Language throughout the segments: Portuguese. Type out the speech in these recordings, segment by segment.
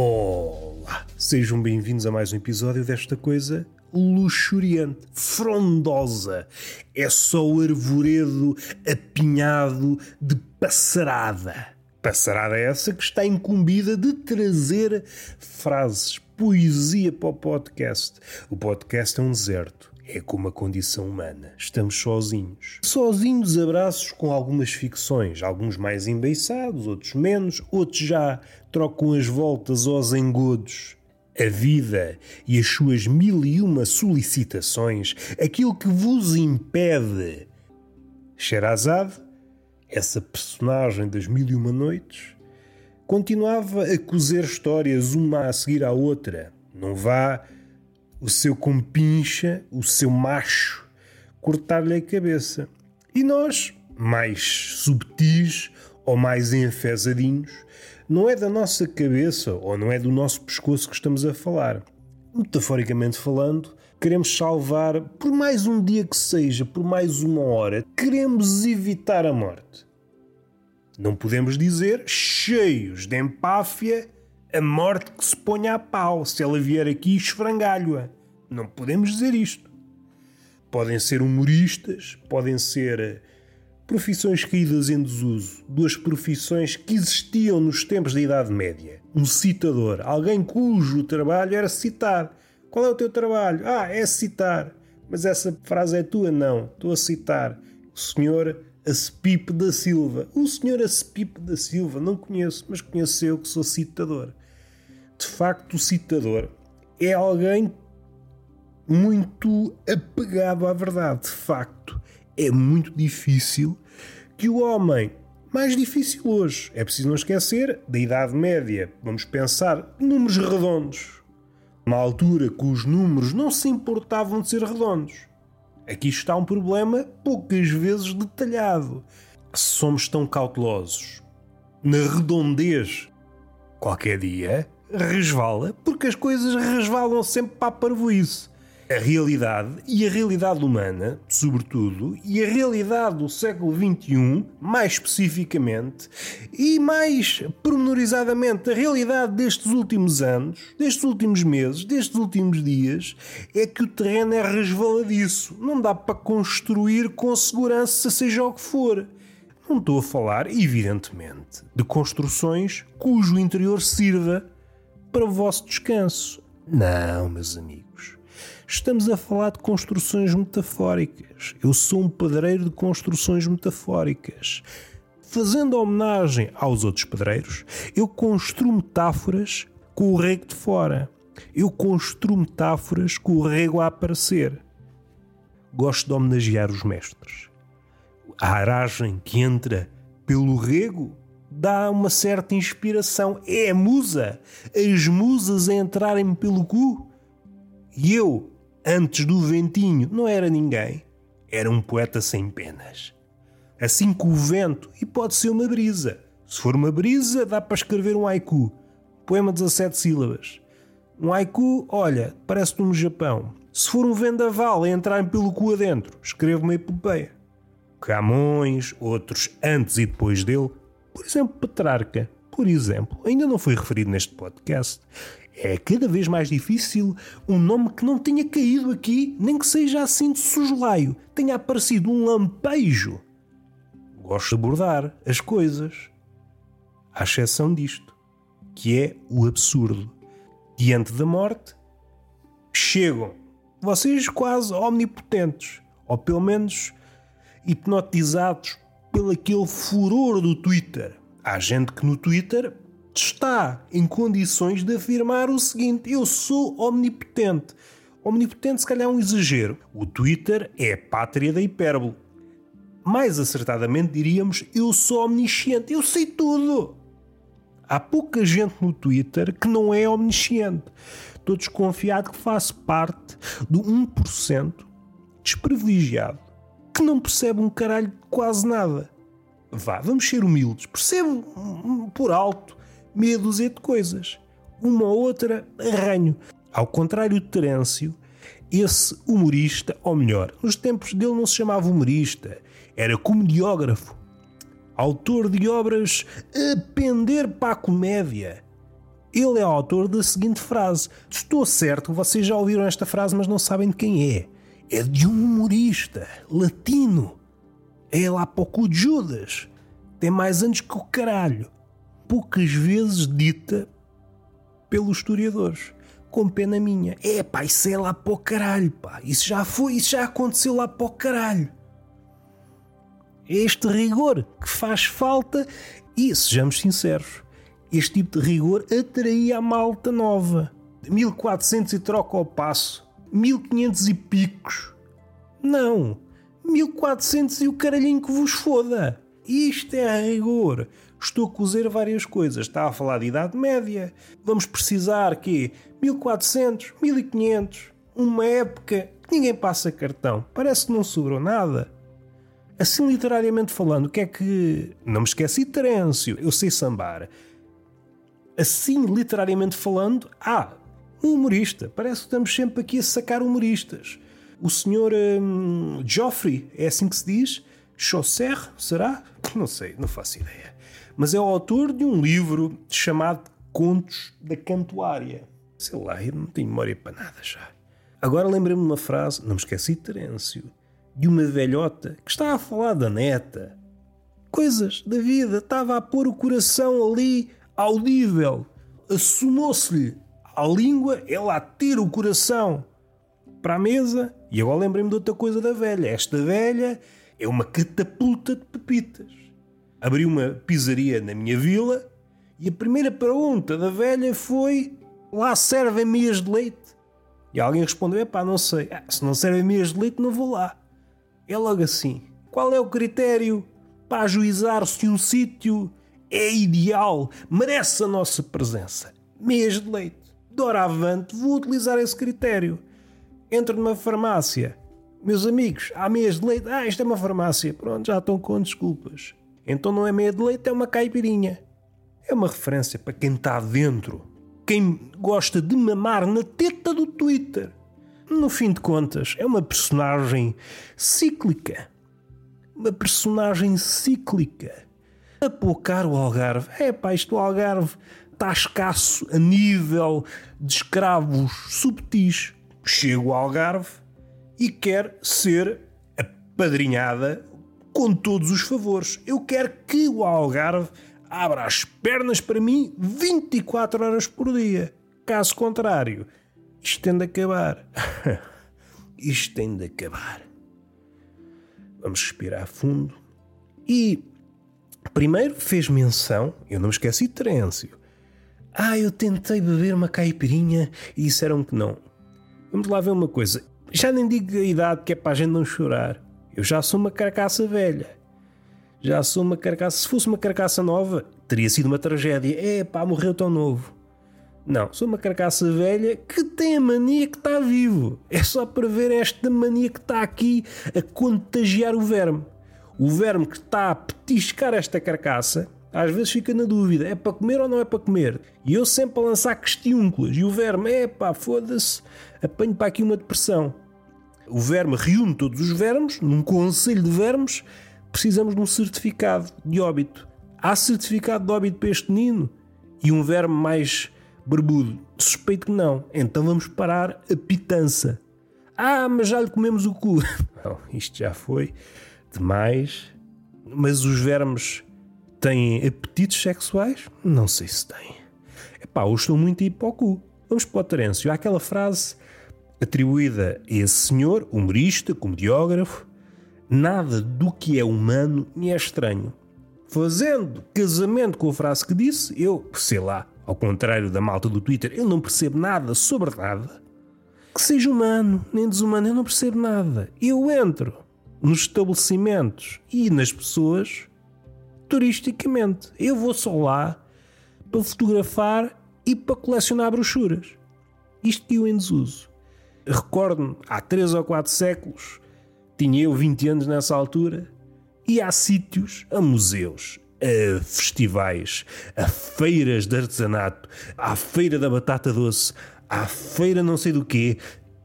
Olá, sejam bem-vindos a mais um episódio desta coisa luxuriante, frondosa. É só o arvoredo apinhado de passarada. Passarada é essa que está incumbida de trazer frases, poesia para o podcast. O podcast é um deserto. É como a condição humana. Estamos sozinhos. Sozinhos, abraços com algumas ficções. Alguns mais embeiçados, outros menos. Outros já trocam as voltas aos engodos. A vida e as suas mil e uma solicitações. Aquilo que vos impede. Sherazade, essa personagem das mil e uma noites, continuava a cozer histórias uma a seguir à outra. Não vá o seu compincha, o seu macho, cortar-lhe a cabeça. E nós, mais subtis ou mais enfesadinhos, não é da nossa cabeça ou não é do nosso pescoço que estamos a falar. Metaforicamente falando, queremos salvar, por mais um dia que seja, por mais uma hora, queremos evitar a morte. Não podemos dizer, cheios de empáfia, a morte que se ponha a pau se ela vier aqui esfrangalho-a. Não podemos dizer isto. Podem ser humoristas, podem ser eh, profissões caídas em desuso, duas profissões que existiam nos tempos da Idade Média. Um citador, alguém cujo trabalho era citar. Qual é o teu trabalho? Ah, é citar. Mas essa frase é tua? Não, estou a citar. O senhor Acepipe da Silva. O senhor Acepipe da Silva, não conheço, mas conheço eu que sou citador. De facto, o citador é alguém muito apegado à verdade. De facto, é muito difícil que o homem, mais difícil hoje, é preciso não esquecer da Idade Média, vamos pensar números redondos. Na altura que os números não se importavam de ser redondos. Aqui está um problema poucas vezes detalhado. Somos tão cautelosos na redondez. Qualquer dia resvala, porque as coisas resvalam sempre para a parvoíce a realidade e a realidade humana, sobretudo, e a realidade do século XXI, mais especificamente, e mais pormenorizadamente a realidade destes últimos anos, destes últimos meses, destes últimos dias, é que o terreno é resvaladiço. Não dá para construir com segurança, seja o que for. Não estou a falar, evidentemente, de construções cujo interior sirva para o vosso descanso. Não, meus amigos. Estamos a falar de construções metafóricas. Eu sou um pedreiro de construções metafóricas. Fazendo homenagem aos outros pedreiros, eu construo metáforas com o rego de fora. Eu construo metáforas com o rego a aparecer. Gosto de homenagear os mestres. A aragem que entra pelo rego dá uma certa inspiração. É a musa. As musas a entrarem pelo cu. E eu, antes do ventinho, não era ninguém. Era um poeta sem penas. Assim que o vento, e pode ser uma brisa. Se for uma brisa, dá para escrever um haiku. Poema 17 sílabas. Um haiku, olha, parece-te no Japão. Se for um vendaval a entrar pelo cu adentro, escrevo uma epopeia. Camões, outros antes e depois dele, por exemplo, Petrarca, por exemplo, ainda não foi referido neste podcast, é cada vez mais difícil um nome que não tenha caído aqui, nem que seja assim de sujolaio, tenha aparecido um lampejo. Gosto de abordar as coisas, à exceção disto, que é o absurdo. Diante da morte, chegam vocês quase omnipotentes, ou pelo menos hipnotizados pelo aquele furor do Twitter. Há gente que no Twitter está em condições de afirmar o seguinte: eu sou omnipotente. Omnipotente, se calhar, é um exagero. O Twitter é a pátria da hipérbole. Mais acertadamente diríamos: eu sou omnisciente, eu sei tudo. Há pouca gente no Twitter que não é omnisciente. Estou desconfiado que faço parte do 1% desprivilegiado que não percebe um caralho de quase nada. Vá, vamos ser humildes. Percebo por alto meia dúzia de coisas. Uma ou outra arranho. Ao contrário de Terêncio, esse humorista, ou melhor, nos tempos dele não se chamava humorista, era comediógrafo. Autor de obras a pender para a comédia. Ele é autor da seguinte frase. Estou certo, vocês já ouviram esta frase, mas não sabem de quem é. É de um humorista latino. É lá para o Judas. Tem mais anos que o caralho. Poucas vezes dita pelos historiadores. Com pena minha. É pá, isso é lá para o caralho, pá. Isso já foi, isso já aconteceu lá para o caralho. É este rigor que faz falta e, sejamos sinceros, este tipo de rigor atraía a malta nova. 1400 e troca ao passo. 1500 e picos. Não. 1400 e o caralhinho que vos foda. Isto é rigor. Estou a cozer várias coisas. Está a falar de Idade Média. Vamos precisar que 1400, 1500, uma época que ninguém passa cartão. Parece que não sobrou nada. Assim, literariamente falando, o que é que. Não me esqueci de Terêncio, eu sei sambar. Assim, literariamente falando, há um humorista. Parece que estamos sempre aqui a sacar humoristas. O senhor hum, Joffrey, é assim que se diz? Chaucer, será? Não sei, não faço ideia. Mas é o autor de um livro chamado Contos da Cantuária. Sei lá, eu não tenho memória para nada já. Agora lembrei-me de uma frase, não me esqueci de Terêncio de uma velhota que estava a falar da neta. Coisas da vida, estava a pôr o coração ali audível. Assumou-se-lhe a língua, ela a ter o coração para a mesa. E agora lembrei-me de outra coisa da velha. Esta velha é uma catapulta de pepitas. Abri uma pizzaria na minha vila e a primeira pergunta da velha foi: lá servem meias de leite? E alguém respondeu: pá, não sei. Ah, se não servem meias de leite, não vou lá. É logo assim. Qual é o critério para ajuizar se um sítio é ideal, merece a nossa presença? Mês de leite. Doravante, vou utilizar esse critério. Entro numa farmácia. Meus amigos, há meias de leite. Ah, isto é uma farmácia. Pronto, já estão com desculpas. Então não é meia de leite, é uma caipirinha. É uma referência para quem está dentro. Quem gosta de mamar na teta do Twitter no fim de contas, é uma personagem cíclica. Uma personagem cíclica. Apocar o Algarve. É pá, isto o Algarve está escasso a nível de escravos subtis. Chega o Algarve e quer ser apadrinhada com todos os favores. Eu quero que o Algarve abra as pernas para mim 24 horas por dia. Caso contrário, isto tem de acabar. Isto tem de acabar. Vamos respirar fundo. E primeiro fez menção, eu não me esqueci de Terêncio. Ah, eu tentei beber uma caipirinha e disseram que não. Vamos lá ver uma coisa. Já nem digo a idade que é para a gente não chorar. Eu já sou uma carcaça velha. Já sou uma carcaça. Se fosse uma carcaça nova, teria sido uma tragédia. É pá, morreu tão novo. Não, sou uma carcaça velha que tem a mania que está vivo. É só para ver esta mania que está aqui a contagiar o verme. O verme que está a petiscar esta carcaça, às vezes fica na dúvida: é para comer ou não é para comer? E eu sempre a lançar questiúnculas. E o verme, é pá, foda-se, apanho para aqui uma depressão. O verme reúne todos os vermes num conselho de vermes. Precisamos de um certificado de óbito. Há certificado de óbito para este menino? E um verme mais Barbudo, suspeito que não. Então vamos parar a pitança. Ah, mas já lhe comemos o cu. Não, isto já foi demais. Mas os vermes têm apetites sexuais? Não sei se têm. Epá, eu estou muito a ir para o cu. Vamos para o Terêncio. Há aquela frase atribuída a esse senhor, humorista, comediógrafo. Nada do que é humano me é estranho. Fazendo casamento com a frase que disse, eu, sei lá, ao contrário da malta do Twitter, eu não percebo nada sobre nada. Que seja humano, nem desumano, eu não percebo nada. Eu entro nos estabelecimentos e nas pessoas turisticamente. Eu vou só lá para fotografar e para colecionar brochuras. Isto que eu em desuso. Recordo-me, há 3 ou 4 séculos, tinha eu 20 anos nessa altura, e há sítios, a museus, a festivais, a feiras de artesanato, à feira da batata doce, à feira não sei do quê.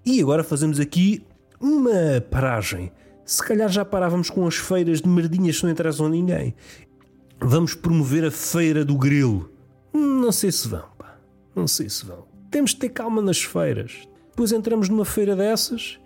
E agora fazemos aqui uma paragem. Se calhar já parávamos com as feiras de merdinhas que não interessam a ninguém. Vamos promover a feira do grilo. Não sei se vão, pá. Não sei se vão. Temos de ter calma nas feiras. Depois entramos numa feira dessas.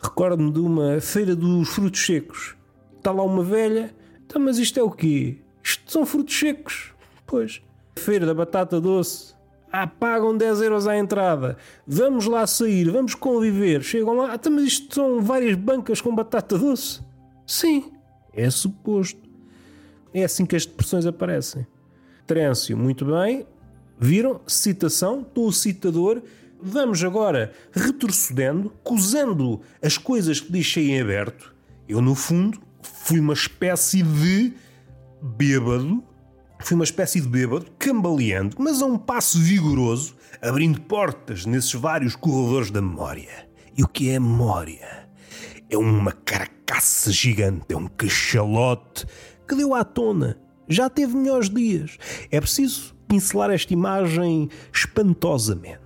Recordo-me de uma feira dos frutos secos. Está lá uma velha. Então, mas isto é o quê? Isto são frutos secos. Pois. Feira da batata doce. Ah, pagam 10 euros à entrada. Vamos lá sair, vamos conviver. Chegam lá. Então, mas isto são várias bancas com batata doce. Sim, é suposto. É assim que as depressões aparecem. Trêncio, muito bem. Viram? Citação, estou citador. Vamos agora retrocedendo, cozendo as coisas que deixei em aberto. Eu, no fundo, fui uma espécie de bêbado. Fui uma espécie de bêbado, cambaleando, mas a um passo vigoroso, abrindo portas nesses vários corredores da memória. E o que é memória? É uma carcaça gigante, é um cachalote que deu à tona. Já teve melhores dias. É preciso pincelar esta imagem espantosamente.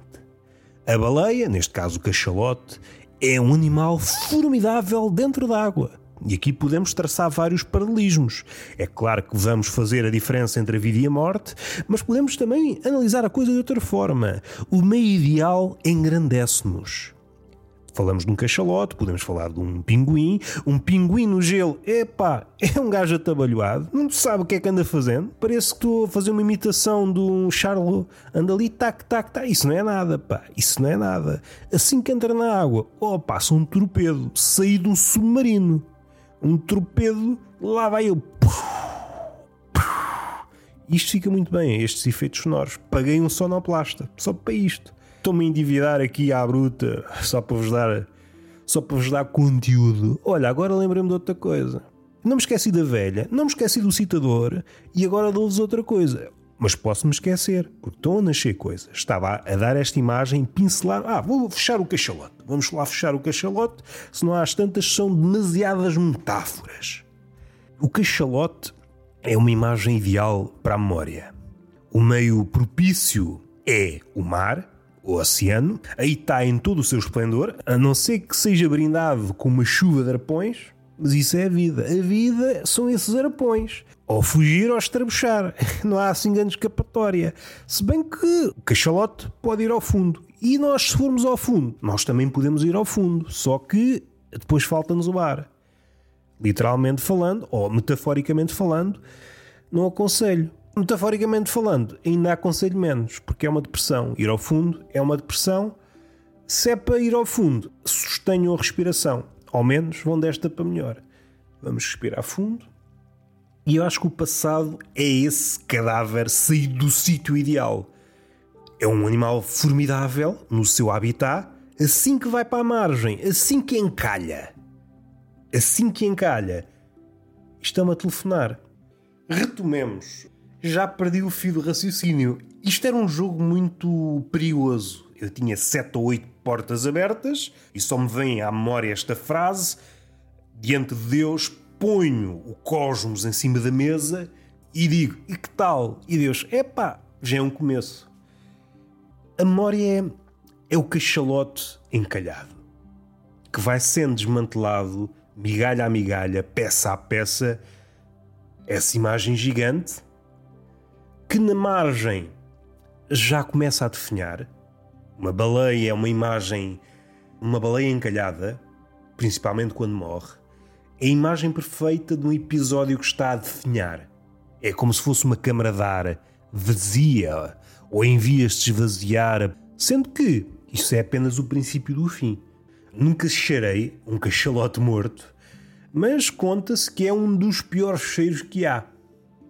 A baleia, neste caso o cachalote, é um animal formidável dentro d'água. E aqui podemos traçar vários paralelismos. É claro que vamos fazer a diferença entre a vida e a morte, mas podemos também analisar a coisa de outra forma. O meio ideal engrandece-nos. Falamos de um cachalote, podemos falar de um pinguim. Um pinguim no gelo, epá, é um gajo atabalhoado, não sabe o que é que anda fazendo. Parece que estou a fazer uma imitação de um Charles, anda ali, tac, tac, tac. Isso não é nada, pá, isso não é nada. Assim que entra na água, oh, passa um torpedo, saí de um submarino. Um torpedo, lá vai eu. Isto fica muito bem, estes efeitos sonoros. Paguei um sonoplasta, só para isto estou-me a endividar aqui à bruta só para vos dar só para vos dar conteúdo. Olha, agora lembrei-me de outra coisa. Não me esqueci da velha, não me esqueci do citador e agora dou-vos outra coisa. Mas posso-me esquecer, porque estão a nascer coisas. Estava a dar esta imagem, pincelar. Ah, vou fechar o cachalote. Vamos lá fechar o cachalote, se não há as tantas, são demasiadas metáforas. O cachalote é uma imagem ideal para a memória. O meio propício é o mar, o oceano, aí está em todo o seu esplendor, a não ser que seja brindado com uma chuva de arpões, mas isso é a vida. A vida são esses arpões. Ou fugir ou estrabuchar. Não há assim grande escapatória. Se bem que o cachalote pode ir ao fundo. E nós, se formos ao fundo, nós também podemos ir ao fundo. Só que depois falta-nos o ar. Literalmente falando, ou metaforicamente falando, não aconselho. Metaforicamente falando, ainda aconselho menos, porque é uma depressão. Ir ao fundo é uma depressão. Se é para ir ao fundo, sustenham a respiração. Ao menos vão desta para melhor. Vamos respirar fundo. E eu acho que o passado é esse cadáver saído do sítio ideal. É um animal formidável no seu habitat. Assim que vai para a margem, assim que encalha, assim que encalha, estão-me a telefonar. Retomemos já perdi o fio do raciocínio. Isto era um jogo muito perigoso. Eu tinha sete ou oito portas abertas e só me vem à memória esta frase: Diante de Deus, ponho o cosmos em cima da mesa e digo: E que tal? E Deus: Epá, já é um começo. A memória é, é o cachalote encalhado que vai sendo desmantelado, migalha a migalha, peça a peça. Essa imagem gigante que na margem já começa a definhar. Uma baleia é uma imagem, uma baleia encalhada, principalmente quando morre, é a imagem perfeita de um episódio que está a definhar. É como se fosse uma câmara de ar vazia ou em vias de esvaziar, sendo que isso é apenas o princípio do fim. Nunca cheirei um cachalote morto, mas conta-se que é um dos piores cheiros que há.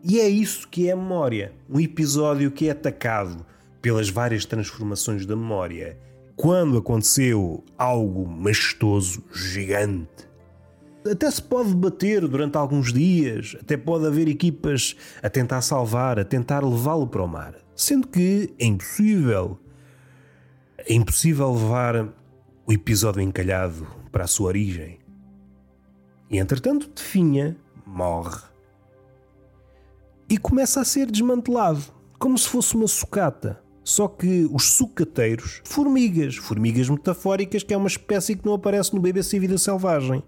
E é isso que é a memória. Um episódio que é atacado pelas várias transformações da memória. Quando aconteceu algo majestoso, gigante. Até se pode debater durante alguns dias, até pode haver equipas a tentar salvar, a tentar levá-lo para o mar. Sendo que é impossível. É impossível levar o episódio encalhado para a sua origem. E entretanto, Definha morre e começa a ser desmantelado, como se fosse uma sucata. Só que os sucateiros, formigas, formigas metafóricas, que é uma espécie que não aparece no BBC Vida Selvagem.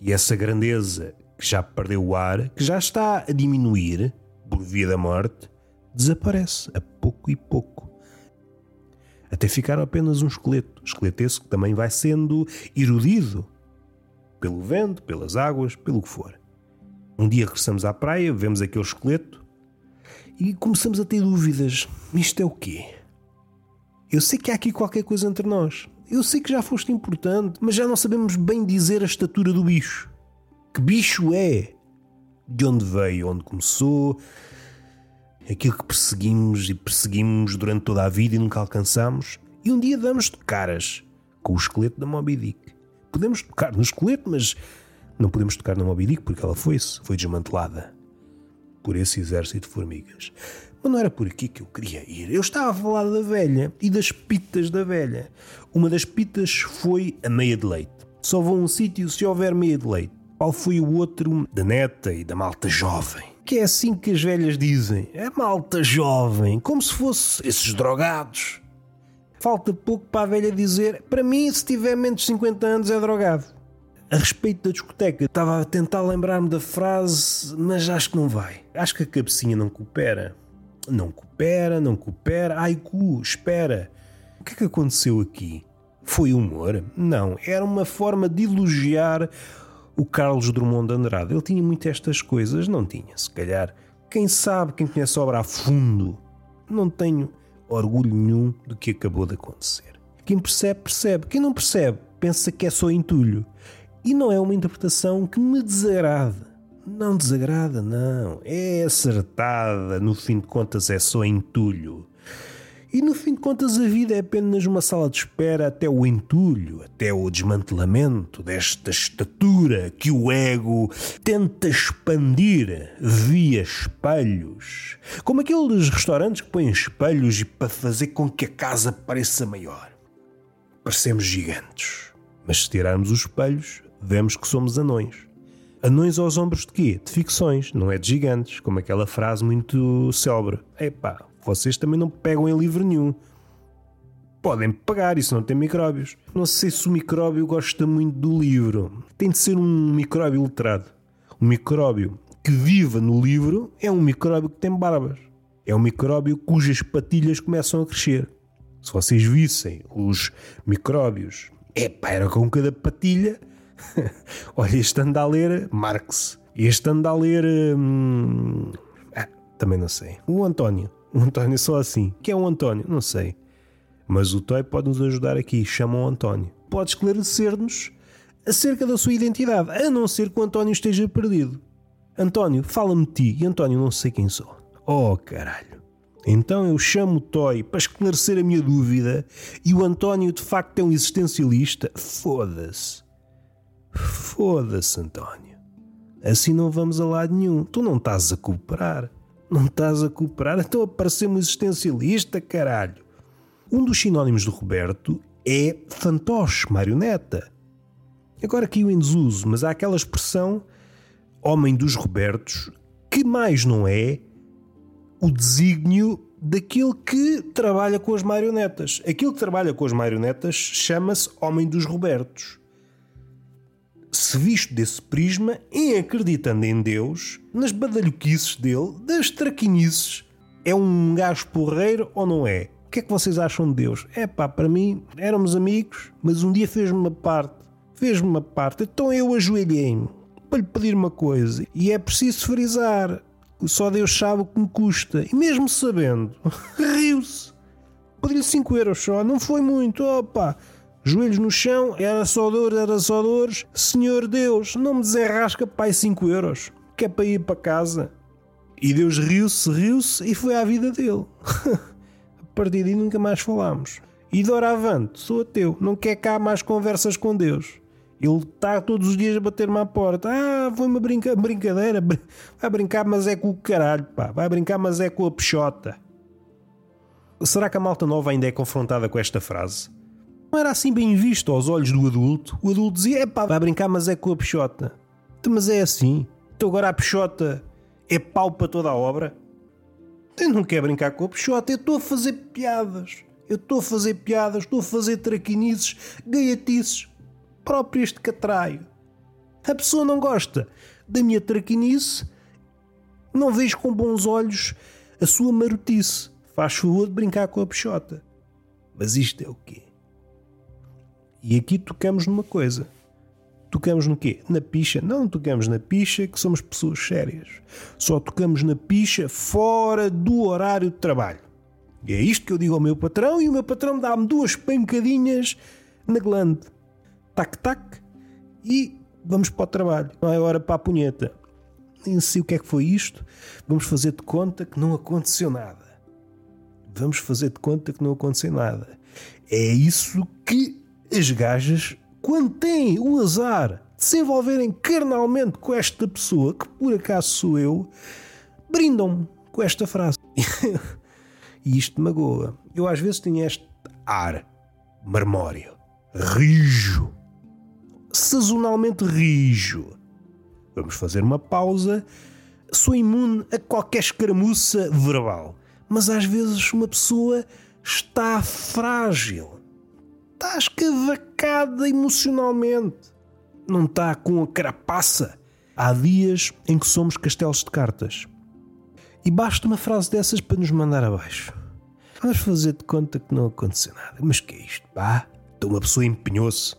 E essa grandeza que já perdeu o ar, que já está a diminuir por via da morte, desaparece a pouco e pouco. até ficar apenas um esqueleto. Esqueleto esse que também vai sendo erudido pelo vento, pelas águas, pelo que for. Um dia regressamos à praia, vemos aquele esqueleto e começamos a ter dúvidas. Isto é o quê? Eu sei que há aqui qualquer coisa entre nós. Eu sei que já foste importante, mas já não sabemos bem dizer a estatura do bicho. Que bicho é? De onde veio, onde começou? Aquilo que perseguimos e perseguimos durante toda a vida e nunca alcançamos. E um dia damos de caras com o esqueleto da Moby Dick. Podemos tocar no esqueleto, mas não podemos tocar na Moby Dick porque ela foi-se, foi desmantelada por esse exército de formigas. Mas não era por aqui que eu queria ir. Eu estava a falar da velha e das pitas da velha. Uma das pitas foi a meia de leite. Só vou a um sítio se houver meia de leite. Qual foi o outro? Da neta e da malta jovem. Que é assim que as velhas dizem. É malta jovem. Como se fosse esses drogados. Falta pouco para a velha dizer: para mim, se tiver menos de 50 anos, é drogado. A respeito da discoteca, estava a tentar lembrar-me da frase, mas acho que não vai. Acho que a cabecinha não coopera. Não coopera, não coopera. Ai, cu, espera. O que é que aconteceu aqui? Foi humor? Não, era uma forma de elogiar o Carlos Drummond de Andrade. Ele tinha muito estas coisas? Não tinha, se calhar. Quem sabe, quem conhece a obra a fundo. Não tenho orgulho nenhum do que acabou de acontecer. Quem percebe, percebe. Quem não percebe, pensa que é só entulho. E não é uma interpretação que me desagrada. Não desagrada, não. É acertada. No fim de contas, é só entulho. E no fim de contas, a vida é apenas uma sala de espera até o entulho, até o desmantelamento desta estatura que o ego tenta expandir via espelhos. Como aqueles restaurantes que põem espelhos para fazer com que a casa pareça maior. Parecemos gigantes. Mas se tirarmos os espelhos, vemos que somos anões. Anões aos ombros de quê? De ficções, não é de gigantes, como aquela frase muito célebre. Epá, vocês também não pegam em livro nenhum. Podem pagar, isso não tem micróbios. Não sei se o micróbio gosta muito do livro. Tem de ser um micróbio letrado. Um micróbio que viva no livro é um micróbio que tem barbas. É um micróbio cujas patilhas começam a crescer. Se vocês vissem os micróbios, epá, era com cada patilha Olha, este anda a ler Marx. Este anda a ler. Hum, ah, também não sei. O António. O António só assim. Que é o António? Não sei. Mas o Toy pode nos ajudar aqui. Chama o António. Pode esclarecer-nos acerca da sua identidade, a não ser que o António esteja perdido. António, fala-me ti. E António, não sei quem sou. Oh, caralho. Então eu chamo o Toy para esclarecer a minha dúvida e o António de facto é um existencialista? Foda-se. Foda-se, António. Assim não vamos a lado nenhum. Tu não estás a cooperar. Não estás a cooperar, então a parecer-me existencialista, caralho. Um dos sinónimos do Roberto é fantoche, marioneta. Agora caiu em desuso, mas há aquela expressão homem dos Robertos que mais não é o desígnio daquele que trabalha com as marionetas. Aquele que trabalha com as marionetas chama-se homem dos Robertos se visto desse prisma e acreditando em Deus, nas badalhoquices dele, das traquinices, é um gajo porreiro ou não é? O que é que vocês acham de Deus? É pá, para mim, éramos amigos, mas um dia fez-me uma parte. Fez-me uma parte, então eu ajoelhei-me para lhe pedir uma coisa. E é preciso frisar: só Deus sabe o que me custa. E mesmo sabendo, riu-se. Pedi-lhe 5 euros só, não foi muito, opa joelhos no chão, era só dores, era só dores. Senhor Deus, não me desenrasca, pai, 5 euros, que é para ir para casa. E Deus riu-se, riu-se e foi à vida dele. a partir daí nunca mais falámos. E doravante, sou ateu, não quer cá mais conversas com Deus. Ele está todos os dias a bater-me à porta. Ah, foi uma brinca brincadeira. Vai brincar, mas é com o caralho, pá. Vai brincar, mas é com a peixota. Será que a malta nova ainda é confrontada com esta frase? Não era assim bem visto aos olhos do adulto. O adulto dizia: é pá, vai brincar, mas é com a peixota. Então, mas é assim. Então agora a peixota é pau para toda a obra. Eu não quero brincar com a peixota, eu estou a fazer piadas. Eu estou a fazer piadas, estou a fazer traquinices, gaiatices, próprias de catraio. A pessoa não gosta da minha traquinice, não vejo com bons olhos a sua marotice. Faz favor de brincar com a peixota. Mas isto é o quê? E aqui tocamos numa coisa. Tocamos no quê? Na picha. Não tocamos na picha, que somos pessoas sérias. Só tocamos na picha fora do horário de trabalho. E é isto que eu digo ao meu patrão, e o meu patrão dá-me duas pancadinhas na glande. Tac-tac, e vamos para o trabalho. Não é hora para a punheta. Nem sei o que é que foi isto. Vamos fazer de conta que não aconteceu nada. Vamos fazer de conta que não aconteceu nada. É isso que as gajas, quando têm o azar de se envolverem carnalmente com esta pessoa, que por acaso sou eu, brindam-me com esta frase. e isto magoa. Eu às vezes tenho este ar marmório, rijo, sazonalmente rijo. Vamos fazer uma pausa. Sou imune a qualquer escaramuça verbal. Mas às vezes uma pessoa está frágil. Está escavacada emocionalmente. Não está com a carapaça. Há dias em que somos castelos de cartas. E basta uma frase dessas para nos mandar abaixo. Vamos fazer de conta que não aconteceu nada. Mas que é isto, pá? Então uma pessoa empenhou-se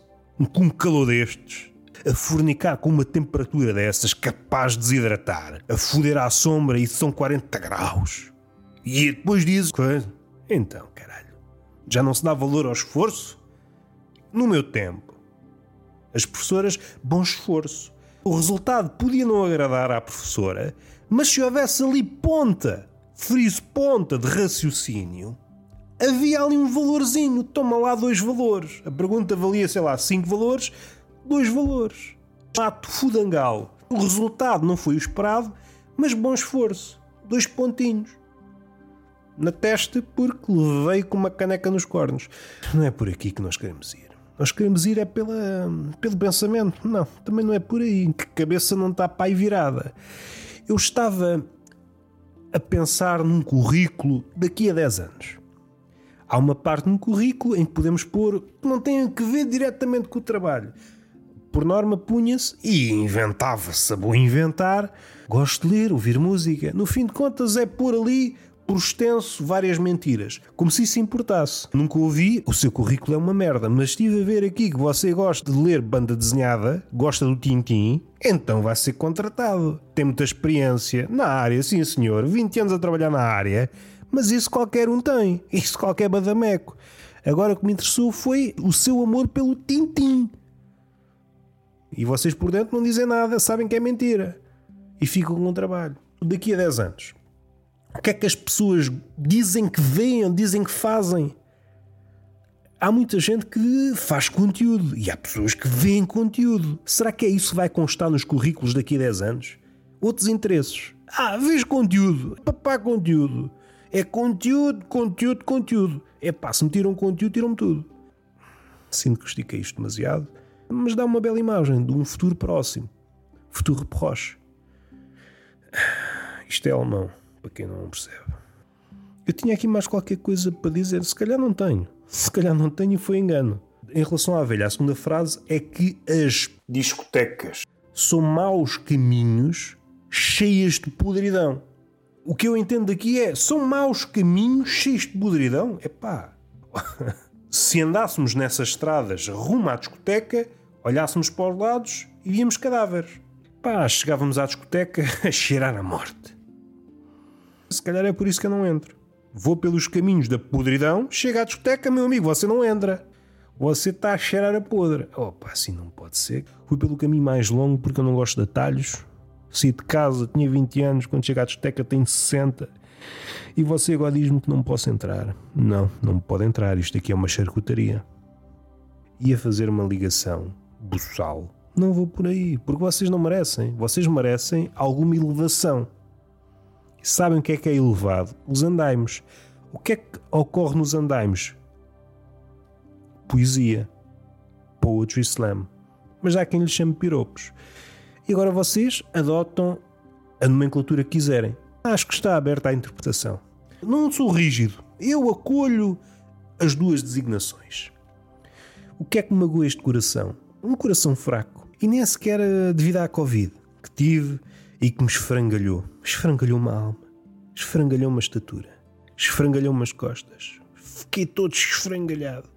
com um calor destes, a fornicar com uma temperatura dessas capaz de desidratar, a foder à sombra e são 40 graus. E depois diz. Então, caralho, já não se dá valor ao esforço? No meu tempo, as professoras, bom esforço. O resultado podia não agradar à professora, mas se houvesse ali ponta, friso ponta de raciocínio, havia ali um valorzinho. Toma lá dois valores. A pergunta valia, sei lá, cinco valores, dois valores. Ato fudangal. O resultado não foi o esperado, mas bom esforço. Dois pontinhos. Na testa, porque levei com uma caneca nos cornos. Não é por aqui que nós queremos ir. Nós queremos ir é pela, pelo pensamento. Não, também não é por aí. Que cabeça não está pai virada. Eu estava a pensar num currículo daqui a 10 anos há uma parte no currículo em que podemos pôr que não tem que ver diretamente com o trabalho. Por norma, punha-se e inventava-se a bom inventar. Gosto de ler, ouvir música. No fim de contas, é pôr ali, por extenso, várias mentiras. Como se isso importasse. Nunca ouvi, o seu currículo é uma merda, mas estive a ver aqui que você gosta de ler banda desenhada, gosta do Tintim, então vai ser contratado. Tem muita experiência na área, sim senhor. 20 anos a trabalhar na área mas isso qualquer um tem. Isso qualquer badameco. Agora o que me interessou foi o seu amor pelo Tintim. E vocês por dentro não dizem nada, sabem que é mentira. E ficam com o trabalho. Daqui a 10 anos. O que é que as pessoas dizem que veem, dizem que fazem? Há muita gente que faz conteúdo e há pessoas que veem conteúdo. Será que é isso que vai constar nos currículos daqui a 10 anos? Outros interesses. Ah, vejo conteúdo. Papá, conteúdo. É conteúdo, conteúdo, conteúdo. É pá, se me tiram conteúdo, tiram-me tudo. Sinto que estiquei isto demasiado, mas dá uma bela imagem de um futuro próximo. Futuro proche. Isto é alemão, para quem não percebe. Eu tinha aqui mais qualquer coisa para dizer, se calhar não tenho. Se calhar não tenho e foi engano. Em relação à velha, a segunda frase é que as discotecas são maus caminhos cheias de podridão. O que eu entendo aqui é: são maus caminhos cheios de podridão? É pá. Se andássemos nessas estradas rumo à discoteca, olhássemos para os lados e víamos cadáveres. Pá, chegávamos à discoteca a cheirar a morte. Se calhar é por isso que eu não entro. Vou pelos caminhos da podridão, chega à discoteca, meu amigo, você não entra. Você está a cheirar a podre. Opa, assim não pode ser. Fui pelo caminho mais longo porque eu não gosto de atalhos saí de casa, tinha 20 anos, quando chego à discoteca tenho 60. E você agora diz-me que não posso entrar. Não, não pode entrar, isto aqui é uma charcutaria. Ia fazer uma ligação buçal. Não vou por aí, porque vocês não merecem. Vocês merecem alguma elevação. E sabem o que é que é elevado? Os andaimes. O que é que ocorre nos andaimes? Poesia. Poetry slam. Mas há quem lhe chame piropos. E agora vocês adotam a nomenclatura que quiserem. Acho que está aberta à interpretação. Não sou rígido. Eu acolho as duas designações. O que é que me magoa este coração? Um coração fraco. E nem sequer devido à Covid que tive e que me esfrangalhou. Esfrangalhou uma alma. Esfrangalhou uma estatura. Esfrangalhou umas costas. Fiquei todo esfrangalhado.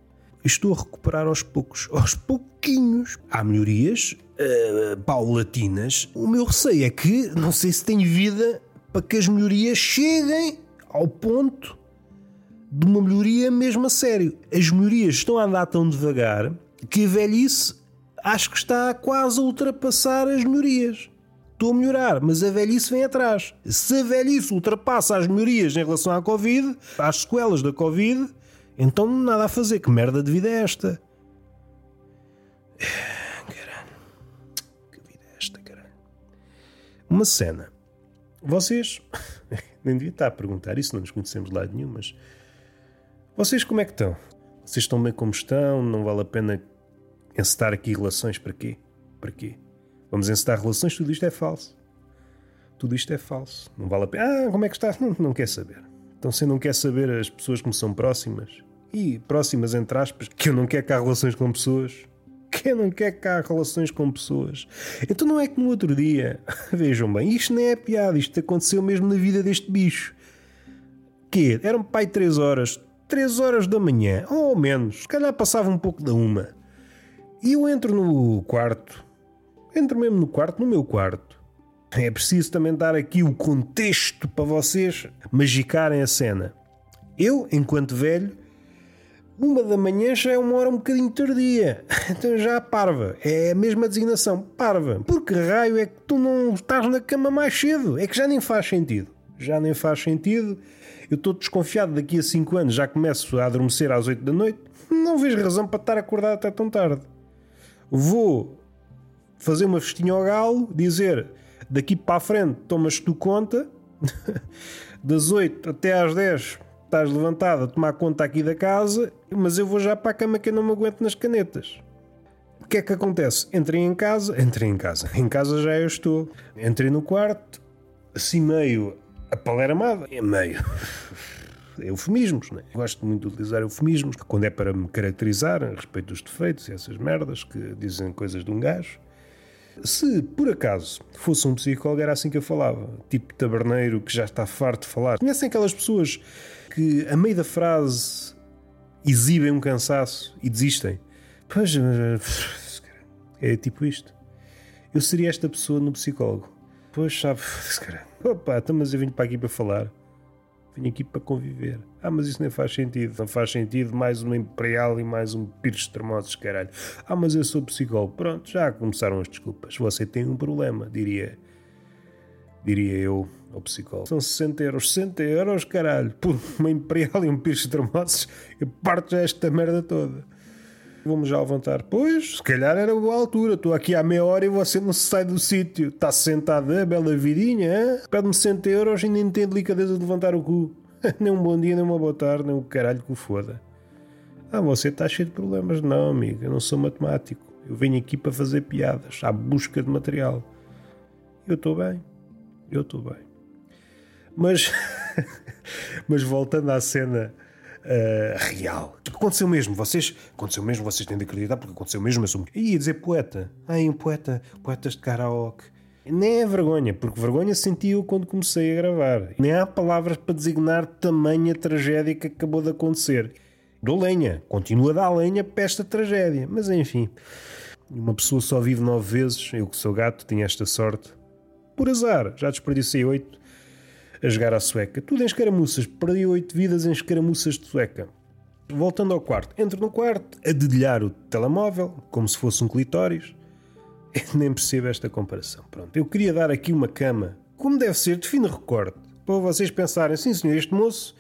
Estou a recuperar aos poucos, aos pouquinhos. Há melhorias uh, paulatinas. O meu receio é que não sei se tenho vida para que as melhorias cheguem ao ponto de uma melhoria mesmo a sério. As melhorias estão a andar tão devagar que a velhice acho que está quase a ultrapassar as melhorias. Estou a melhorar, mas a velhice vem atrás. Se a velhice ultrapassa as melhorias em relação à Covid, às sequelas da Covid, então nada a fazer. Que merda de vida é esta? Caralho. Que vida é esta, caralho? Uma cena. Vocês. Nem devia estar a perguntar isso, não nos conhecemos de lado nenhum, mas. Vocês como é que estão? Vocês estão bem como estão? Não vale a pena encetar aqui relações para quê? Para quê? Vamos encetar relações, tudo isto é falso. Tudo isto é falso. Não vale a pena. Ah, como é que está? Não, não quer saber. Então, se não quer saber as pessoas que me são próximas, e próximas entre aspas, que eu não quero cá relações com pessoas, que eu não quero cá relações com pessoas. Então não é que no outro dia, vejam bem, isto nem é piada, isto aconteceu mesmo na vida deste bicho. Que eram pai 3 horas, 3 horas da manhã, ou menos, se calhar passava um pouco da uma. E eu entro no quarto, entro mesmo no quarto, no meu quarto. É preciso também dar aqui o contexto para vocês magicarem a cena. Eu, enquanto velho, uma da manhã já é uma hora um bocadinho tardia. Então já parva. É a mesma designação, parva. Porque raio é que tu não estás na cama mais cedo? É que já nem faz sentido. Já nem faz sentido. Eu estou desconfiado daqui a 5 anos, já começo a adormecer às 8 da noite. Não vejo razão para estar acordado até tão tarde. Vou fazer uma festinha ao galo, dizer daqui para a frente tomas tu conta, das 8 até às 10 estás levantado a tomar conta aqui da casa, mas eu vou já para a cama que eu não me aguento nas canetas. O que é que acontece? Entrei em casa, entrei em casa, em casa já eu estou. Entrei no quarto, assim meio apaleramado, é meio. eufemismos, né? Gosto muito de utilizar eufemismos quando é para me caracterizar a respeito dos defeitos e essas merdas que dizem coisas de um gajo. Se por acaso fosse um psicólogo, era assim que eu falava. Tipo taberneiro que já está farto de falar. Conhecem aquelas pessoas que, a meio da frase, exibem um cansaço e desistem? Pois, é tipo isto. Eu seria esta pessoa no psicólogo. Pois, sabe, opa, então, mas eu vim para aqui para falar. Vim aqui para conviver. Ah, mas isso nem faz sentido. Não faz sentido mais uma Imperial e mais um Pires Termosos, caralho. Ah, mas eu sou psicólogo. Pronto, já começaram as desculpas. Você tem um problema, diria. Diria eu ao psicólogo. São 60 euros. 60 euros, caralho. Por uma Imperial e um Pires Termosos, eu parto já esta merda toda. Vamos já levantar. Pois, se calhar era boa altura. Estou aqui há meia hora e você não se sai do sítio. Está sentada, bela vidinha. Pede-me 60 euros e nem tem delicadeza de levantar o cu. nem um bom dia, nem uma boa tarde, nem o caralho que o foda. Ah, você está cheio de problemas. Não, amigo, eu não sou matemático. Eu venho aqui para fazer piadas, à busca de material. Eu estou bem. Eu estou bem. Mas, mas voltando à cena uh, real. Aconteceu mesmo, vocês. Aconteceu mesmo, vocês têm de acreditar, porque aconteceu mesmo. Eu sou. Ia dizer poeta. Ai, um poeta. Poetas de karaoke. Nem é vergonha, porque vergonha senti eu quando comecei a gravar. Nem há palavras para designar tamanha tragédia que acabou de acontecer. Dou lenha, continuo a dar lenha para esta tragédia, mas enfim. Uma pessoa só vive nove vezes, eu que sou gato tinha esta sorte. Por azar, já desperdicei oito a jogar à sueca. Tudo em escaramuças. Perdi oito vidas em escaramuças de sueca. Voltando ao quarto. Entro no quarto a dedilhar o telemóvel, como se fosse um clitóris. Nem percebo esta comparação. Pronto, eu queria dar aqui uma cama, como deve ser, de fino recorte, para vocês pensarem, sim senhor, este moço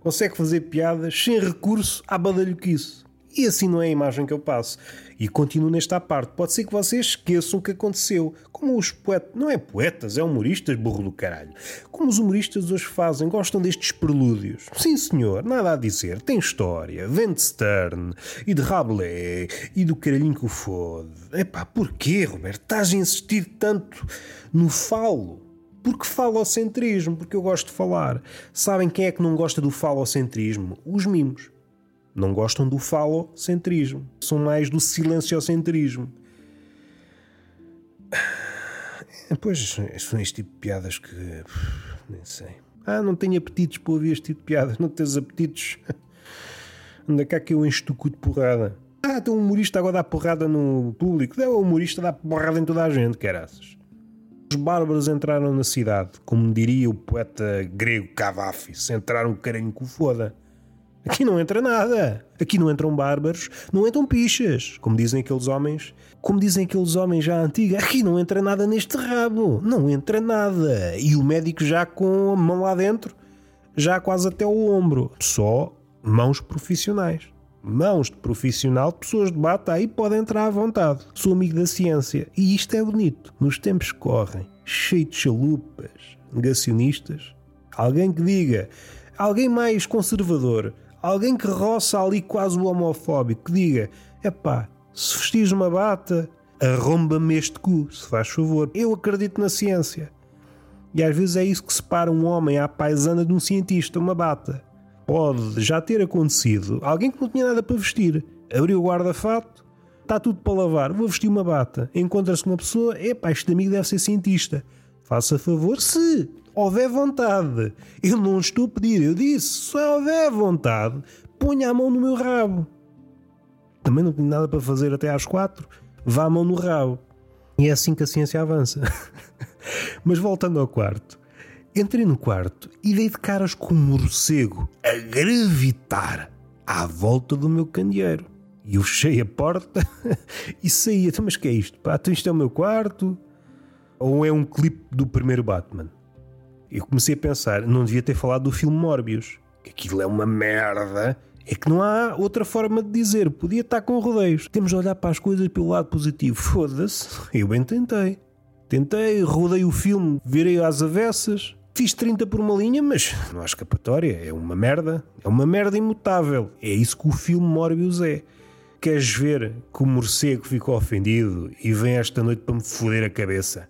consegue fazer piadas sem recurso à badalhoquice. E assim não é a imagem que eu passo. E continuo nesta parte. Pode ser que vocês esqueçam o que aconteceu. Como os poetas. Não é poetas, é humoristas, burro do caralho. Como os humoristas hoje fazem, gostam destes prelúdios. Sim, senhor, nada a dizer. Tem história. Vem de Stern e de Rabelais e do caralhinho que o fode. Epá, porquê, Roberto? Estás a insistir tanto no falo? Porque falocentrismo, porque eu gosto de falar. Sabem quem é que não gosta do falocentrismo? Os mimos não gostam do falocentrismo, são mais do silenciocentrismo. Pois, são este tipo de piadas que. nem sei. Ah, não tenho apetites para ouvir este tipo de piadas. Não tens apetites? Anda cá que eu encho o cu de porrada. Ah, tem um humorista agora dá porrada no público. É o humorista dá porrada em toda a gente, caraças. Os bárbaros entraram na cidade, como diria o poeta grego Cavafis, entraram carinho com foda. Aqui não entra nada. Aqui não entram bárbaros, não entram pichas, como dizem aqueles homens. Como dizem aqueles homens já antigos, aqui não entra nada neste rabo. Não entra nada. E o médico já com a mão lá dentro, já quase até o ombro. Só mãos profissionais. Mãos de profissional, pessoas de bata aí podem entrar à vontade. Sou amigo da ciência. E isto é bonito. Nos tempos que correm, cheio de chalupas, negacionistas. Alguém que diga, alguém mais conservador, alguém que roça ali quase o homofóbico, que diga: epá, se vestis uma bata, arromba-me este cu, se faz favor. Eu acredito na ciência. E às vezes é isso que separa um homem à paisana de um cientista, uma bata. Pode já ter acontecido alguém que não tinha nada para vestir, abriu o guarda-fato, está tudo para lavar, vou vestir uma bata. Encontra-se uma pessoa, epá, este amigo deve ser cientista. Faça favor, se houver vontade. Eu não estou a pedir, eu disse, se houver vontade, ponha a mão no meu rabo. Também não tenho nada para fazer até às quatro, vá a mão no rabo. E é assim que a ciência avança. Mas voltando ao quarto. Entrei no quarto e dei de caras com um morcego a gravitar à volta do meu candeeiro. E eu fechei a porta e saí. Então, mas que é isto? Pá, então isto é o meu quarto? Ou é um clipe do primeiro Batman? Eu comecei a pensar, não devia ter falado do filme Morbius. Que aquilo é uma merda. É que não há outra forma de dizer. Podia estar com rodeios. Temos de olhar para as coisas pelo lado positivo. Foda-se. Eu bem tentei. Tentei, rodei o filme, virei às avessas, Fiz 30 por uma linha, mas não há escapatória. É uma merda. É uma merda imutável. É isso que o filme Morbius é. Queres ver que o morcego ficou ofendido e vem esta noite para me foder a cabeça?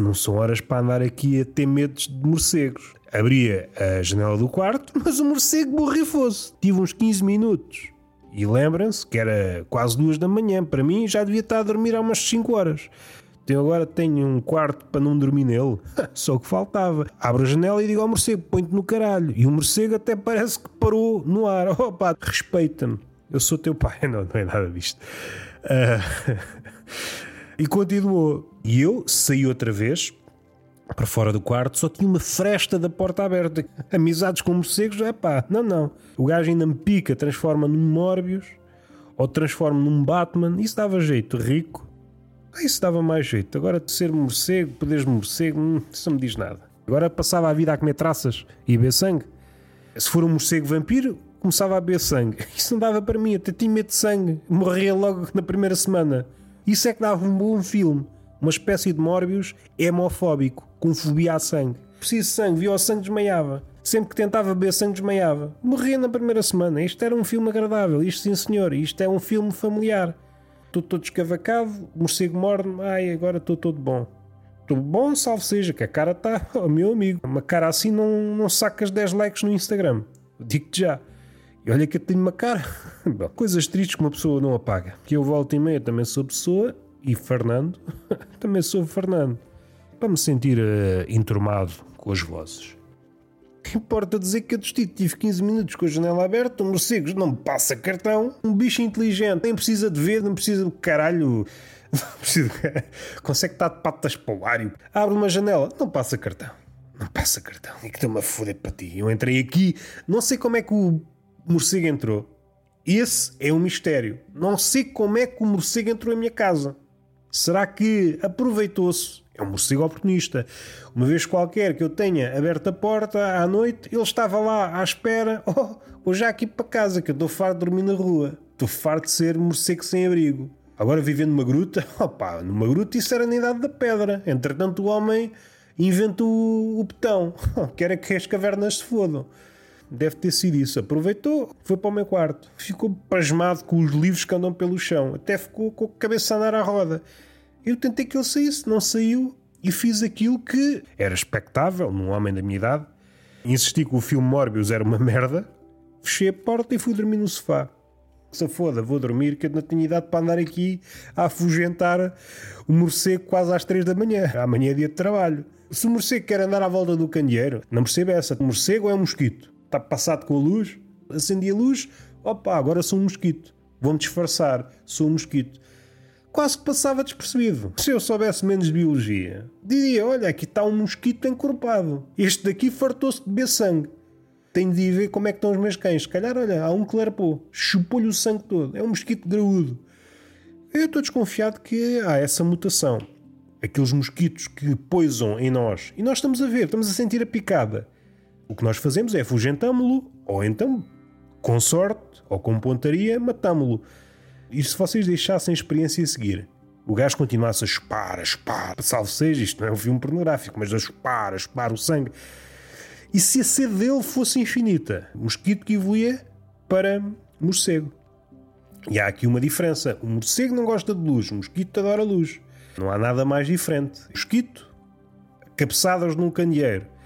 Não são horas para andar aqui a ter medos de morcegos. Abria a janela do quarto, mas o morcego borrifou-se. Tive uns 15 minutos. E lembrem-se que era quase duas da manhã. Para mim já devia estar a dormir há umas 5 horas. Eu agora tenho um quarto para não dormir nele. Só que faltava. Abro a janela e digo ao morcego: põe-te no caralho. E o morcego até parece que parou no ar. Opa, respeita-me. Eu sou teu pai. Não, não é nada disto. Uh... e continuou. E eu saí outra vez para fora do quarto, só tinha uma fresta da porta aberta. Amizades com morcegos, é pá, não, não. O gajo ainda me pica, transforma num Morbius ou transforma num Batman. Isso dava jeito, rico. Ah, isso dava mais jeito. Agora de ser morcego, poderes morcego, hum, isso não me diz nada. Agora passava a vida a comer traças e beber sangue. Se for um morcego vampiro, começava a beber sangue. Isso não dava para mim, até tinha medo de sangue. Morria logo na primeira semana. Isso é que dava um bom filme. Uma espécie de Morbius hemofóbico, com fobia a sangue. Preciso de sangue, via o sangue, desmaiava. Sempre que tentava beber sangue, desmaiava. Morria na primeira semana. Isto era um filme agradável. Isto, sim, senhor. Isto é um filme familiar. Estou todo escavacado, morcego morno, ai, agora estou todo bom. Estou bom, salve seja, que a cara está, oh, meu amigo. Uma cara assim não, não sacas 10 likes no Instagram. Digo-te já. E olha que eu tenho uma cara. Coisas tristes que uma pessoa não apaga. Que eu volto e meia também sou pessoa, e Fernando, também sou Fernando. Para me sentir uh, com as vozes. Importa dizer que eu destito tive 15 minutos com a janela aberta, um morcego não me passa cartão, um bicho inteligente nem precisa de ver, não precisa do caralho. Não precisa, consegue estar de patas para o ar. Abre uma janela, não passa cartão. Não passa cartão. E que estou-me a foder para ti. Eu entrei aqui, não sei como é que o morcego entrou. Esse é um mistério. Não sei como é que o morcego entrou em minha casa. Será que aproveitou-se é um morcego oportunista. Uma vez qualquer que eu tenha aberto a porta à noite, ele estava lá à espera. Oh, vou já aqui para casa, que eu estou farto de dormir na rua. Estou farto de ser morcego sem abrigo. Agora vivendo numa gruta, opá, numa gruta isso era na idade da pedra. Entretanto o homem inventa o, betão. Quer é que as cavernas se fodam. Deve ter sido isso. Aproveitou, foi para o meu quarto. Ficou pasmado com os livros que andam pelo chão. Até ficou com a cabeça a andar à roda. Eu tentei que ele saísse, não saiu e fiz aquilo que era expectável num homem da minha idade. Insisti que o filme Morbius era uma merda, fechei a porta e fui dormir no sofá. Se foda, vou dormir que eu não tinha idade para andar aqui a afugentar o morcego quase às três da manhã. Amanhã é dia de trabalho. Se o morcego quer andar à volta do candeeiro, não percebe essa. O morcego é um mosquito. Está passado com a luz, Acendi a luz, opa, agora sou um mosquito. Vou-me disfarçar, sou um mosquito. Quase que passava despercebido. Se eu soubesse menos de biologia, diria: olha, aqui está um mosquito encorpado. Este daqui fartou-se de beber sangue. Tenho de ir ver como é que estão os meus cães. Se calhar, olha, há um que chupou-lhe o sangue todo. É um mosquito graúdo. Eu estou desconfiado que há essa mutação. Aqueles mosquitos que poisam em nós. E nós estamos a ver, estamos a sentir a picada. O que nós fazemos é afugentamo-lo, ou então, com sorte, ou com pontaria, matámo-lo. E se vocês deixassem a experiência a seguir? O gajo continuasse a chupar, a chupar, salve seja, isto não é um filme pornográfico, mas a chupar, a chupar o sangue. E se a sede dele fosse infinita? Mosquito que evoluía para morcego. E há aqui uma diferença. O morcego não gosta de luz, o mosquito adora luz. Não há nada mais diferente. Mosquito, cabeçadas num candeeiro.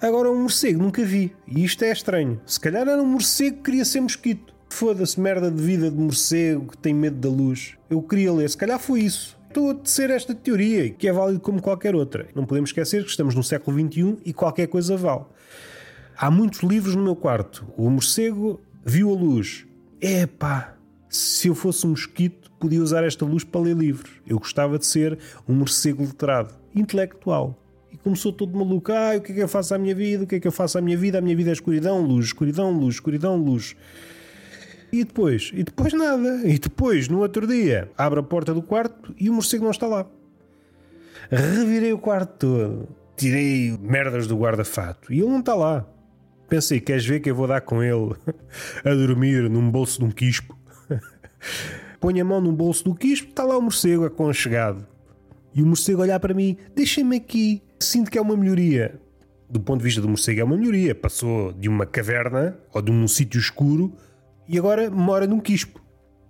Agora um morcego nunca vi. E isto é estranho. Se calhar era um morcego que queria ser mosquito. Foda-se merda de vida de morcego que tem medo da luz. Eu queria ler. Se calhar foi isso. Estou a tecer esta teoria, que é válida como qualquer outra. Não podemos esquecer que estamos no século XXI e qualquer coisa vale. Há muitos livros no meu quarto. O morcego viu a luz. Epá, se eu fosse um mosquito, podia usar esta luz para ler livros. Eu gostava de ser um morcego letrado, intelectual. Começou todo maluco. Ah, o que é que eu faço à minha vida? O que é que eu faço à minha vida? A minha vida é escuridão, luz, escuridão, luz, escuridão, luz. E depois? E depois nada. E depois, no outro dia, abre a porta do quarto e o morcego não está lá. Revirei o quarto todo. Tirei merdas do guarda-fato e ele não está lá. Pensei, queres ver que eu vou dar com ele a dormir num bolso de um quispo? Põe a mão no bolso do quispo, está lá o morcego aconchegado. E o morcego olhar para mim, deixa-me aqui. Sinto que é uma melhoria. Do ponto de vista do morcego, é uma melhoria. Passou de uma caverna ou de um sítio escuro e agora mora num quispo.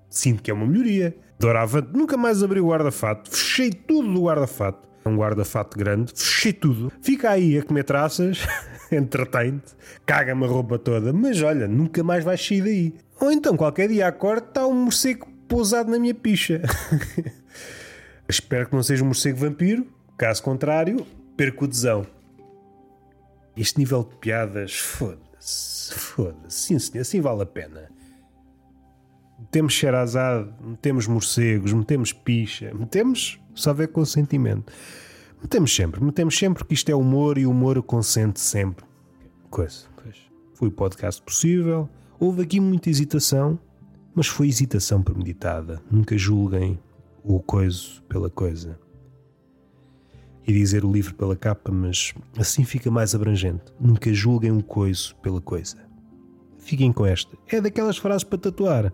Sinto que é uma melhoria. Doravante, nunca mais abri o guarda-fato, fechei tudo do guarda-fato. É um guarda-fato grande, fechei tudo. Fica aí a comer traças, entretém-te, caga-me a roupa toda, mas olha, nunca mais vais sair daí. Ou então qualquer dia acorde está um morcego pousado na minha picha. Espero que não seja um morcego vampiro, caso contrário, perco o desão. Este nível de piadas, foda-se, foda-se, sim senhor, assim vale a pena. Metemos Sherazade, metemos morcegos, metemos picha, metemos só ver consentimento. Metemos sempre, metemos sempre que isto é humor e o humor consente sempre. Coisa, pois. Foi o podcast possível. Houve aqui muita hesitação, mas foi hesitação premeditada. Nunca julguem o coiso pela coisa. E dizer o livro pela capa, mas assim fica mais abrangente. Nunca julguem o coiso pela coisa. Fiquem com esta. É daquelas frases para tatuar.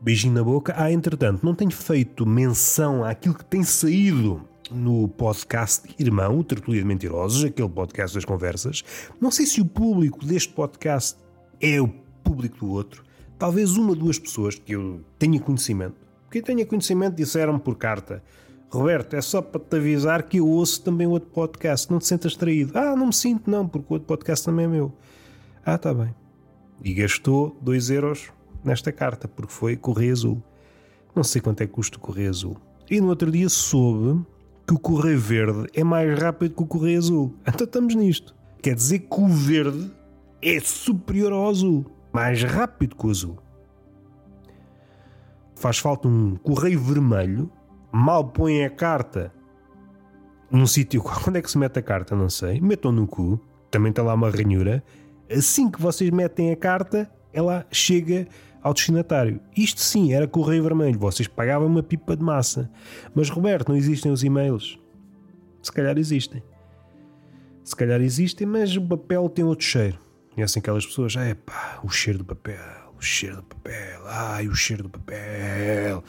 Beijinho na boca. Ah, entretanto, não tenho feito menção àquilo que tem saído no podcast Irmão, Tertulia de Mentirosos, aquele podcast das conversas. Não sei se o público deste podcast é o público do outro. Talvez uma duas pessoas que eu tenha conhecimento. Quem tenha conhecimento disseram-me por carta. Roberto, é só para te avisar que eu ouço também outro podcast. Não te sentas traído. Ah, não me sinto, não, porque o outro podcast também é meu. Ah, está bem. E gastou 2 euros nesta carta, porque foi Correio Azul. Não sei quanto é que custa o Correio Azul. E no outro dia soube que o Correio Verde é mais rápido que o Correio Azul. Então estamos nisto. Quer dizer que o verde é superior ao azul. Mais rápido que o azul. Faz falta um correio vermelho. Mal põem a carta num sítio. Onde é que se mete a carta? Não sei. Metam no cu. Também está lá uma ranhura. Assim que vocês metem a carta, ela chega ao destinatário. Isto sim era correio vermelho, vocês pagavam uma pipa de massa. Mas Roberto, não existem os e-mails? Se calhar existem. Se calhar existem, mas o papel tem outro cheiro. Conhecem aquelas pessoas? É pá, o cheiro do papel, cheiro do papel, ai, o cheiro do papel.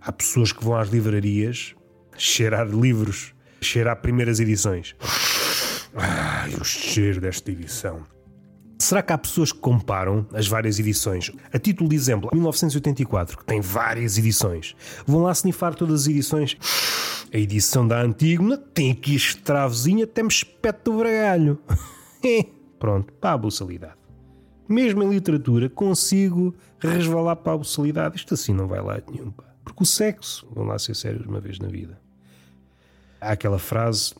Há pessoas que vão às livrarias cheirar livros, cheirar primeiras edições. Ai, o cheiro desta edição. Será que há pessoas que comparam as várias edições? A título de exemplo, 1984, que tem várias edições. Vão lá snifar todas as edições. A edição da Antígona tem aqui este travozinho até me espeta o bragalho. Pronto, para a buçalidade. Mesmo em literatura, consigo resvalar para a buçalidade. Isto assim não vai lá nenhum. Pá. Porque o sexo, vamos lá ser sérios uma vez na vida. Há aquela frase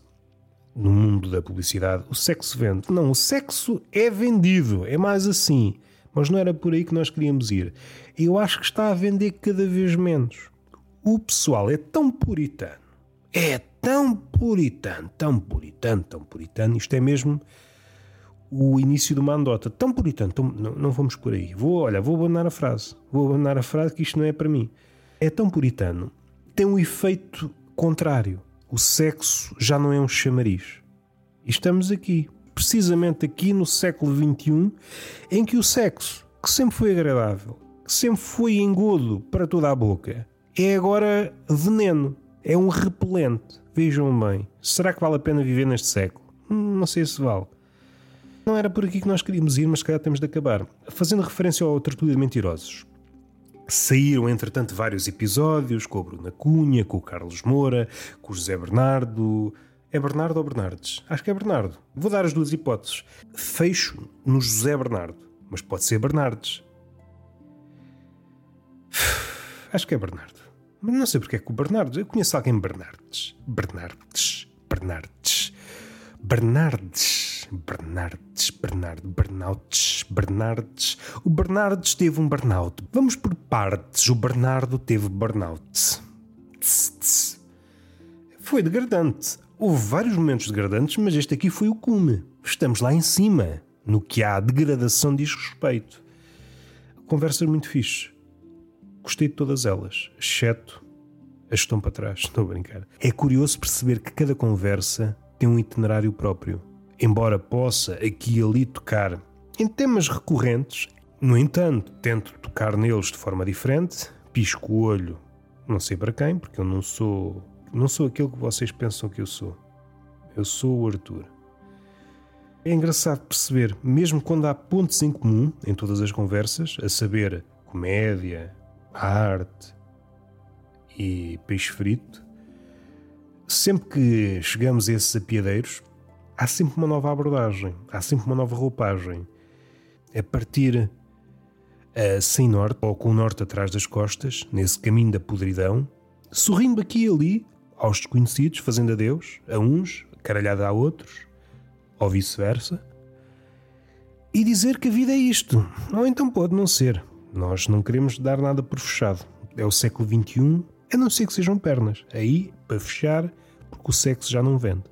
no mundo da publicidade, o sexo vende. Não, o sexo é vendido, é mais assim. Mas não era por aí que nós queríamos ir. Eu acho que está a vender cada vez menos. O pessoal é tão puritano, é tão puritano, tão puritano, tão puritano, isto é mesmo o início de uma andota. Tão puritano, tão, não, não vamos por aí. Vou, olha, vou abandonar a frase. Vou abandonar a frase que isto não é para mim. É tão puritano, tem um efeito contrário. O sexo já não é um chamariz. E estamos aqui, precisamente aqui no século XXI, em que o sexo, que sempre foi agradável, que sempre foi engodo para toda a boca, é agora veneno, é um repelente. Vejam bem, será que vale a pena viver neste século? Hum, não sei se vale. Não era por aqui que nós queríamos ir, mas se calhar temos de acabar. Fazendo referência ao Tertúlio de Mentirosos. Saíram, entretanto, vários episódios com a Bruna Cunha, com o Carlos Moura, com o José Bernardo. É Bernardo ou Bernardes? Acho que é Bernardo. Vou dar as duas hipóteses. Fecho no José Bernardo, mas pode ser Bernardes. Acho que é Bernardo. Mas não sei porque é que o Bernardo. Eu conheço alguém Bernardes. Bernardes. Bernardes. Bernardes. Bernardes. Bernardo. Bernauts. Bernardes. O Bernardes teve um burnout. Vamos por partes. O Bernardo teve burnout. Foi degradante. Houve vários momentos degradantes, mas este aqui foi o cume. Estamos lá em cima, no que há degradação diz respeito. Conversa muito fixe. Gostei de todas elas, exceto as que estão para trás. Estou a brincar. É curioso perceber que cada conversa tem um itinerário próprio. Embora possa aqui e ali tocar em temas recorrentes, no entanto, tento tocar neles de forma diferente, pisco o olho, não sei para quem, porque eu não sou, não sou aquilo que vocês pensam que eu sou. Eu sou o Arthur. É engraçado perceber, mesmo quando há pontos em comum em todas as conversas, a saber, comédia, arte e peixe frito, sempre que chegamos a esses apiadeiros, há sempre uma nova abordagem, há sempre uma nova roupagem. A partir a sem norte ou com o norte atrás das costas, nesse caminho da podridão, sorrindo aqui e ali aos desconhecidos, fazendo adeus a uns, caralhada a outros, ou vice-versa, e dizer que a vida é isto, ou então pode não ser. Nós não queremos dar nada por fechado. É o século XXI, a não ser que sejam pernas. Aí, para fechar, porque o sexo já não vende.